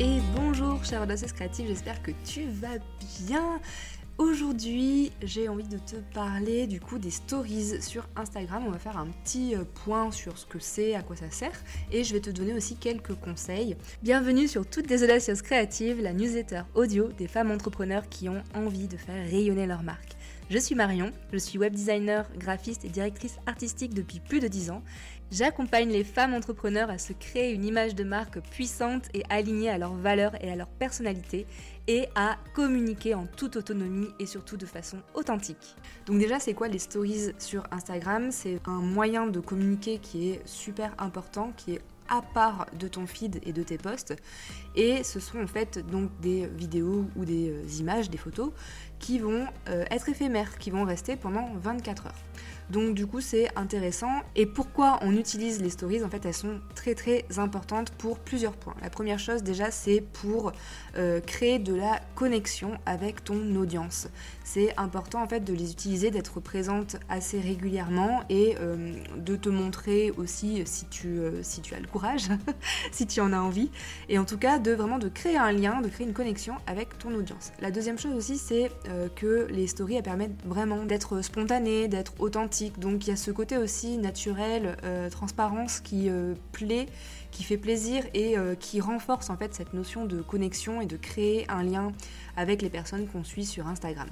Et bonjour chère audaceuse créative, j'espère que tu vas bien. Aujourd'hui, j'ai envie de te parler du coup des stories sur Instagram. On va faire un petit euh, point sur ce que c'est, à quoi ça sert, et je vais te donner aussi quelques conseils. Bienvenue sur Toutes des audacieuses créatives, la newsletter audio des femmes entrepreneurs qui ont envie de faire rayonner leur marque. Je suis Marion, je suis web designer, graphiste et directrice artistique depuis plus de 10 ans. J'accompagne les femmes entrepreneurs à se créer une image de marque puissante et alignée à leurs valeurs et à leur personnalité et à communiquer en toute autonomie et surtout de façon authentique. Donc déjà, c'est quoi les stories sur Instagram? C'est un moyen de communiquer qui est super important, qui est à part de ton feed et de tes posts. Et ce sont en fait donc des vidéos ou des euh, images, des photos qui vont euh, être éphémères, qui vont rester pendant 24 heures. Donc du coup c'est intéressant. Et pourquoi on utilise les stories? En fait elles sont très très importantes pour plusieurs points. La première chose déjà c'est pour euh, créer de la connexion avec ton audience. C'est important en fait de les utiliser, d'être présente assez régulièrement et euh, de te montrer aussi si tu, euh, si tu as le courage, si tu en as envie. Et en tout cas de vraiment de créer un lien, de créer une connexion avec ton audience. La deuxième chose aussi c'est que les stories elles permettent vraiment d'être spontanées, d'être authentiques donc il y a ce côté aussi naturel, euh, transparence qui euh, plaît, qui fait plaisir et euh, qui renforce en fait cette notion de connexion et de créer un lien avec les personnes qu'on suit sur Instagram.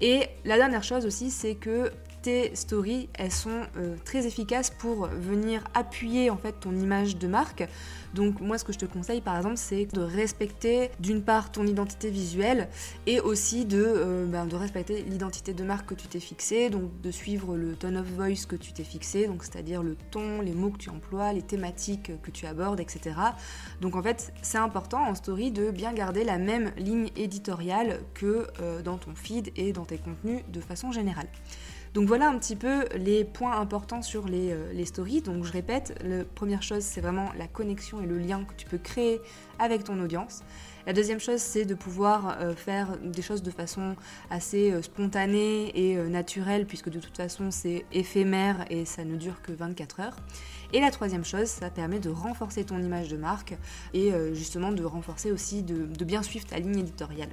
Et la dernière chose aussi, c'est que tes stories, elles sont euh, très efficaces pour venir appuyer en fait ton image de marque. Donc moi ce que je te conseille par exemple c'est de respecter d'une part ton identité visuelle et aussi de, euh, ben, de respecter l'identité de marque que tu t'es fixé, donc de suivre le tone of voice que tu t'es fixé, donc c'est-à-dire le ton, les mots que tu emploies, les thématiques que tu abordes, etc. Donc en fait c'est important en story de bien garder la même ligne éditoriale que euh, dans ton feed et dans tes contenus de façon générale. Donc voilà un petit peu les points importants sur euh, les, stories. Donc je répète, la première chose c'est vraiment la connexion et le lien que tu peux créer avec ton audience. La deuxième chose, c'est de pouvoir euh, faire des choses de façon assez euh, spontanée et naturelle, puisque de toute façon, c'est éphémère et ça ne dure que 24 heures. Et la troisième chose, ça permet de renforcer ton image de marque et justement de renforcer aussi, de, bien suivre ta ligne éditoriale.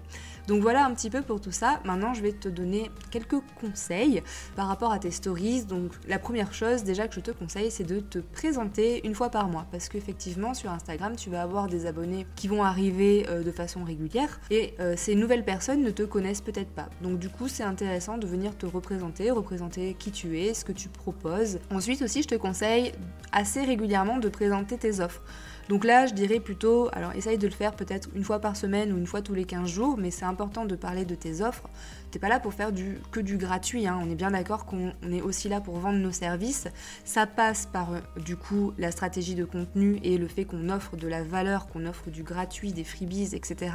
Donc voilà un petit peu pour tout ça. Maintenant, je vais te donner quelques conseils par rapport à tes stories. Donc la première chose déjà que je te conseille, c'est de te présenter une fois par mois. Parce qu'effectivement, sur Instagram, tu vas avoir des abonnés qui vont arriver euh, de façon régulière et euh, ces nouvelles personnes ne te connaissent peut-être pas. Donc du coup, c'est intéressant de venir te représenter, représenter qui tu es, ce que tu proposes. Ensuite aussi, je te conseille assez régulièrement de présenter tes offres. Donc là, je dirais plutôt, alors essaye de le faire peut-être une fois par semaine ou une fois tous les 15 jours, mais c'est important de parler de tes offres. T'es pas là pour faire que du gratuit, hein. on est bien d'accord qu'on est aussi là pour vendre nos services. Ça passe par euh, du coup la stratégie de contenu et le fait qu'on offre de la valeur, qu'on offre du gratuit, des freebies, etc.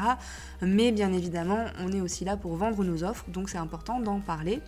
Mais bien évidemment, on est aussi là pour vendre nos offres, donc c'est important d'en parler.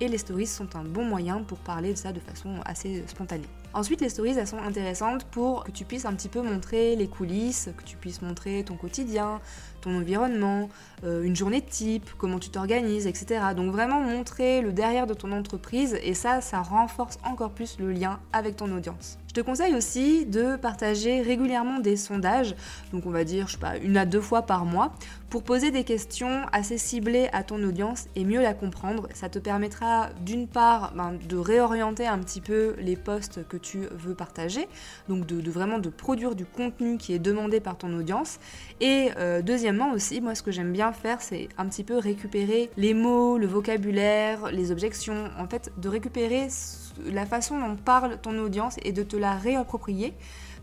Et les stories sont un bon moyen pour parler de ça de façon assez spontanée. Ensuite, les stories, elles sont intéressantes pour que tu puisses un petit peu montrer les coulisses, que tu puisses montrer ton quotidien, ton environnement, euh, une journée type, comment tu t'organises, etc. Donc vraiment montrer le derrière de ton entreprise et ça, ça renforce encore plus le lien avec ton audience. Je te conseille aussi de partager régulièrement des sondages, donc on va dire, je sais pas, une à deux fois par mois, pour poser des questions assez ciblées à ton audience et mieux la comprendre. Ça te permettra d'une part ben, de réorienter un petit peu les posts que tu veux partager, donc de, vraiment de produire du contenu qui est demandé par ton audience. Et euh, deuxièmement aussi, moi ce que j'aime bien faire, c'est un petit peu récupérer les mots, le vocabulaire, les objections, en fait de récupérer la façon dont parle ton audience et de te la réapproprier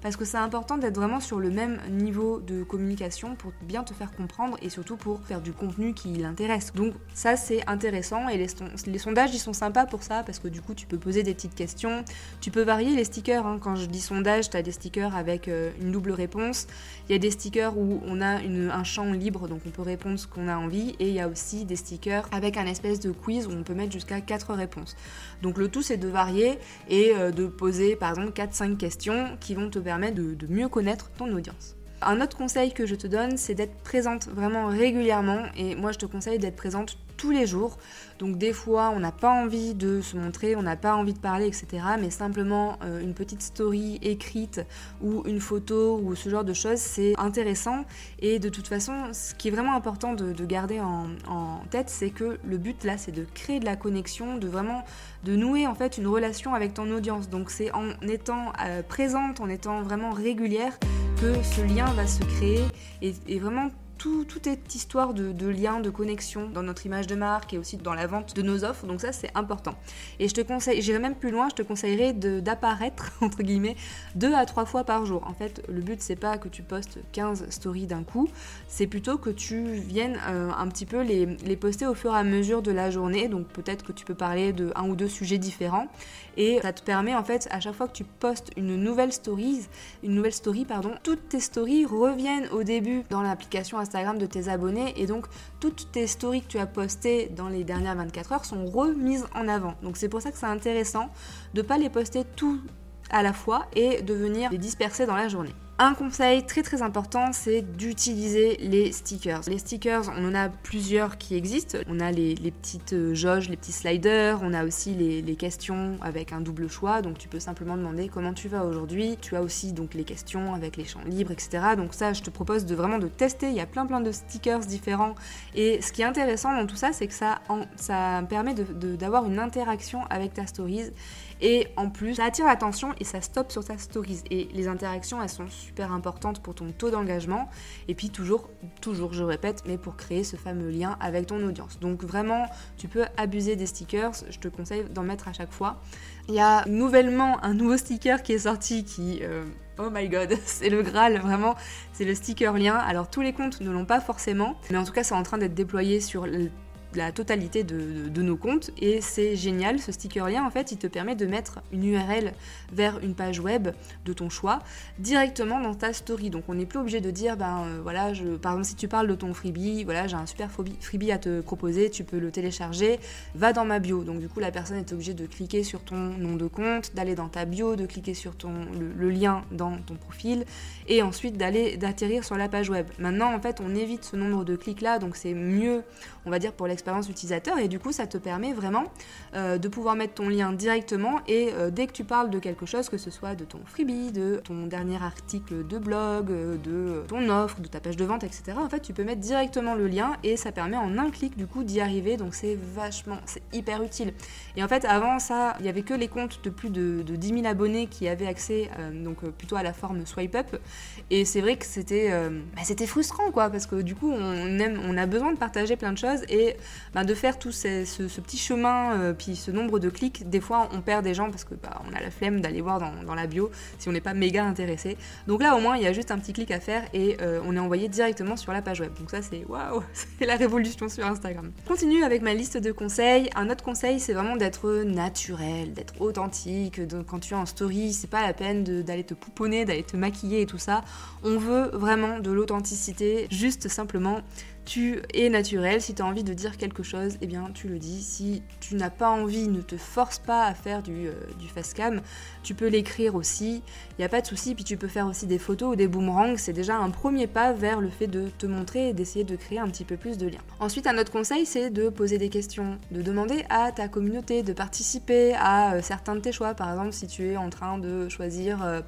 parce que c'est important d'être vraiment sur le même niveau de communication pour bien te faire comprendre et surtout pour faire du contenu qui l'intéresse. Donc ça c'est intéressant et les, sondages ils sont sympas pour ça parce que du coup tu peux poser des petites questions, tu peux varier les stickers, hein. quand je dis sondage tu as des stickers avec euh, une double réponse, il y a des stickers où on a un champ libre donc on peut répondre ce qu'on a envie et il y a aussi des stickers avec un espèce de quiz où on peut mettre jusqu'à 4 réponses. Donc le tout c'est de varier et euh, de poser par exemple 4-5 questions qui vont te permettre de, mieux connaître ton audience. Un autre conseil que je te donne, c'est d'être présente vraiment régulièrement. Et moi, je te conseille d'être présente tous les jours. Donc des fois, on n'a pas envie de se montrer, on n'a pas envie de parler, etc. Mais simplement euh, une petite story écrite ou une photo ou ce genre de choses, c'est intéressant. Et de toute façon, ce qui est vraiment important de, garder en, tête, c'est que le but là, c'est de créer de la connexion, de vraiment de nouer en fait une relation avec ton audience. Donc c'est en étant euh, présente, en étant vraiment régulière que ce lien va se créer et, et vraiment tout, est histoire de, de, lien, de connexion dans notre image de marque et aussi dans la vente de nos offres. Donc ça, c'est important. Et je te conseille, j'irai même plus loin, je te conseillerais d'apparaître, entre guillemets, deux à trois fois par jour. En fait, le but, c'est pas que tu postes 15 stories d'un coup, c'est plutôt que tu viennes euh, un petit peu les, poster au fur et à mesure de la journée. Donc peut-être que tu peux parler de un ou deux sujets différents. Et ça te permet, en fait, à chaque fois que tu postes une nouvelle story, une nouvelle story, pardon, toutes tes stories reviennent au début dans l'application Instagram De tes abonnés et donc toutes tes stories que tu as postées dans les dernières 24 heures sont remises en avant. Donc c'est pour ça que c'est intéressant de ne pas les poster tout à la fois et de venir les disperser dans la journée. Un conseil très très important, c'est d'utiliser les stickers. Les stickers, on en a plusieurs qui existent. On a les, petites euh, jauges, les petits sliders, on a aussi les, questions avec un double choix. Donc tu peux simplement demander comment tu vas aujourd'hui. Tu as aussi donc les questions avec les champs libres, etc. Donc ça, je te propose de vraiment de tester. Il y a plein plein de stickers différents. Et ce qui est intéressant dans tout ça, c'est que ça, ça permet d'avoir une interaction avec ta stories. Et en plus, ça attire l'attention et ça stoppe sur ta stories. Et les interactions, elles sont super importantes pour ton taux d'engagement. Et puis toujours, toujours, je répète, mais pour créer ce fameux lien avec ton audience. Donc vraiment, tu peux abuser des stickers. Je te conseille d'en mettre à chaque fois. Il y a nouvellement un nouveau sticker qui est sorti qui... Euh, oh my god, c'est le Graal, vraiment, c'est le sticker lien. Alors tous les comptes ne l'ont pas forcément, mais en tout cas c'est en train d'être déployé sur la totalité de, nos comptes. Et c'est génial ce sticker lien en fait il te permet de mettre une URL vers une page web de ton choix directement dans ta story. Donc on n'est plus obligé de dire ben euh, voilà je, par exemple si tu parles de ton freebie voilà j'ai un super freebie à te proposer tu peux le télécharger va dans ma bio. Donc du coup la personne est obligée de cliquer sur ton nom de compte d'aller dans ta bio de cliquer sur ton le, lien dans ton profil et ensuite d'aller d'atterrir sur la page web. Maintenant en fait on évite ce nombre de clics là donc c'est mieux on va dire pour l'expérience utilisateur et du coup ça te permet vraiment euh, de pouvoir mettre ton lien directement et euh, dès que tu parles de quelque chose, que ce soit de ton freebie, de ton dernier article de blog, euh, de ton offre, de ta page de vente, etc. En fait tu peux mettre directement le lien et ça permet en un clic du coup d'y arriver donc c'est vachement, c'est hyper utile. Et en fait avant ça il y avait que les comptes de plus de, 10 000 abonnés qui avaient accès donc plutôt à la forme swipe up et c'est vrai que c'était bah, c'était frustrant quoi parce que du coup on aime on a besoin de partager plein de choses et bah, de faire tout ce, petit chemin, euh, puis ce nombre de clics, des fois on perd des gens parce que bah, on a la flemme d'aller voir dans, la bio si on n'est pas méga intéressé. Donc là au moins il y a juste un petit clic à faire et euh, on est envoyé directement sur la page web. Donc ça c'est waouh, c'est la révolution sur Instagram. Continue avec ma liste de conseils. Un autre conseil c'est vraiment d'être naturel, d'être authentique. Quand tu es en story, c'est pas la peine d'aller te pouponner, d'aller te maquiller et tout ça. On veut vraiment de l'authenticité, juste simplement tu es naturel. Si tu as envie de dire quelque chose, eh bien tu le dis. Si tu n'as pas envie, ne te force pas à faire du, euh. Tu peux l'écrire aussi, il n'y a pas de souci. Puis tu peux faire aussi des photos ou des boomerangs. C'est déjà un premier pas vers le fait de te montrer et d'essayer de créer un petit peu plus de liens. Ensuite, un autre conseil, c'est de poser des questions, de demander à ta communauté de participer à euh, certains de tes choix. Par exemple, si tu es en train de choisir... Euh,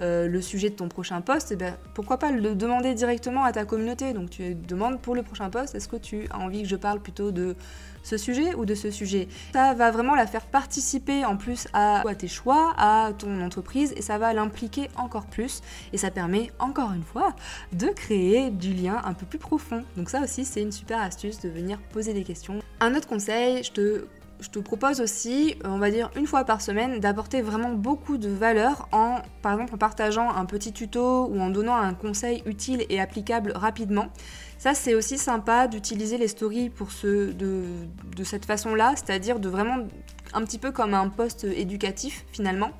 euh, le sujet de ton prochain poste, eh ben, pourquoi pas le demander directement à ta communauté. Donc tu demandes pour le prochain poste, est-ce que tu as envie que je parle plutôt de ce sujet ou de ce sujet? Ça va vraiment la faire participer en plus à, à tes choix, à ton entreprise et ça va l'impliquer encore plus et ça permet encore une fois de créer du lien un peu plus profond. Donc ça aussi c'est une super astuce de venir poser des questions. Un autre conseil, je te je te propose aussi, euh, on va dire une fois par semaine, d'apporter vraiment beaucoup de valeur en, par exemple, en partageant un petit tuto ou en donnant un conseil utile et applicable rapidement. Ça, c'est aussi sympa d'utiliser les stories de, de cette façon-là, c'est-à-dire de vraiment, un petit peu comme un poste éducatif finalement,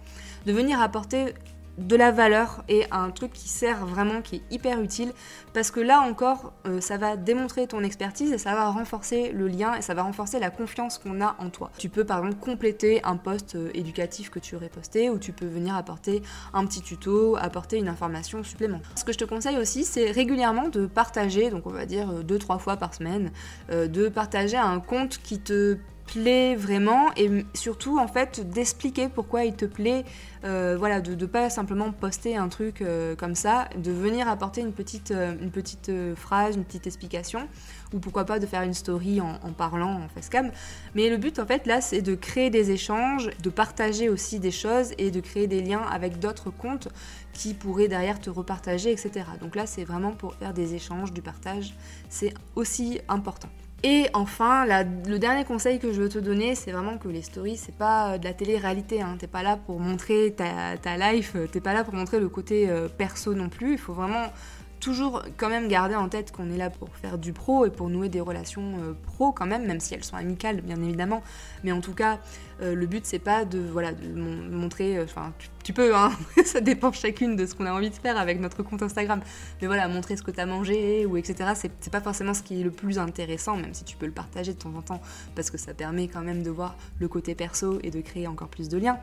de venir apporter de la valeur et un truc qui sert vraiment, qui est hyper utile, parce que là encore, euh, ça va démontrer ton expertise et ça va renforcer le lien et ça va renforcer la confiance qu'on a en toi. Tu peux par exemple compléter un post euh, éducatif que tu aurais posté ou tu peux venir apporter un petit tuto, apporter une information supplémentaire. Ce que je te conseille aussi, c'est régulièrement de partager, donc on va dire euh, deux trois fois par semaine, de partager un compte qui te plaît vraiment et surtout en fait d'expliquer pourquoi il te plaît euh, voilà de pas simplement poster un truc euh, comme ça de venir apporter une petite, euh, phrase une petite explication ou pourquoi pas de faire une story en, en parlant en facecam mais le but en fait là c'est de créer des échanges de partager aussi des choses et de créer des liens avec d'autres comptes qui pourraient derrière te repartager etc donc là c'est vraiment pour faire des échanges du partage. C'est aussi important et enfin, le dernier conseil que je veux te donner, c'est vraiment que les stories, c'est pas euh, de la télé-réalité. Hein. T'es pas là pour montrer ta, ta life, euh, t'es pas là pour montrer le côté euh, perso non plus. Il faut vraiment toujours quand même garder en tête qu'on est là pour faire du pro et pour nouer des relations euh, pro quand même, même si elles sont amicales bien évidemment. Mais en tout cas, euh, le but c'est pas de voilà montrer, euh, enfin tu, peux, hein, ça dépend chacune de ce qu'on a envie de faire avec notre compte Instagram. Mais voilà, montrer ce que tu as mangé ou etc. C'est pas forcément ce qui est le plus intéressant, même si tu peux le partager de temps en temps parce que ça permet quand même de voir le côté perso et de créer encore plus de liens.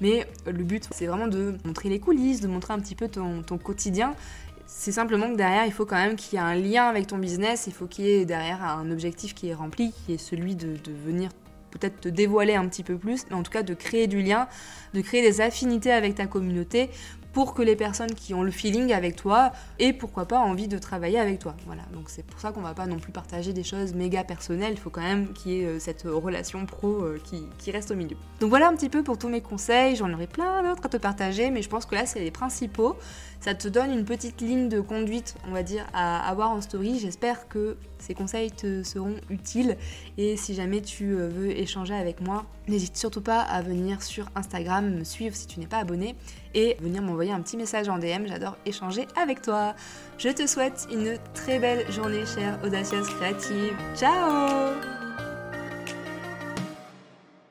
Mais le but c'est vraiment de montrer les coulisses, de montrer un petit peu ton quotidien c'est simplement que derrière, il faut quand même qu'il y ait un lien avec ton business, il faut qu'il y ait derrière un objectif qui est rempli, qui est celui de, venir peut-être te dévoiler un petit peu plus, mais en tout cas de créer du lien, de créer des affinités avec ta communauté pour que les personnes qui ont le feeling avec toi aient pourquoi pas envie de travailler avec toi. Voilà, donc c'est pour ça qu'on va pas non plus partager des choses méga personnelles, il faut quand même qu'il y ait euh, cette relation pro euh, qui, reste au milieu. Donc voilà un petit peu pour tous mes conseils, j'en aurais plein d'autres à te partager, mais je pense que là c'est les principaux. Ça te donne une petite ligne de conduite, on va dire, à avoir en story. J'espère que ces conseils te seront utiles et si jamais tu euh, veux échanger avec moi, n'hésite surtout pas à venir sur Instagram, me suivre si tu n'es pas abonné et venir m'envoyer un petit message en DM, j'adore échanger avec toi. Je te souhaite une très belle journée chère audacieuse créative. Ciao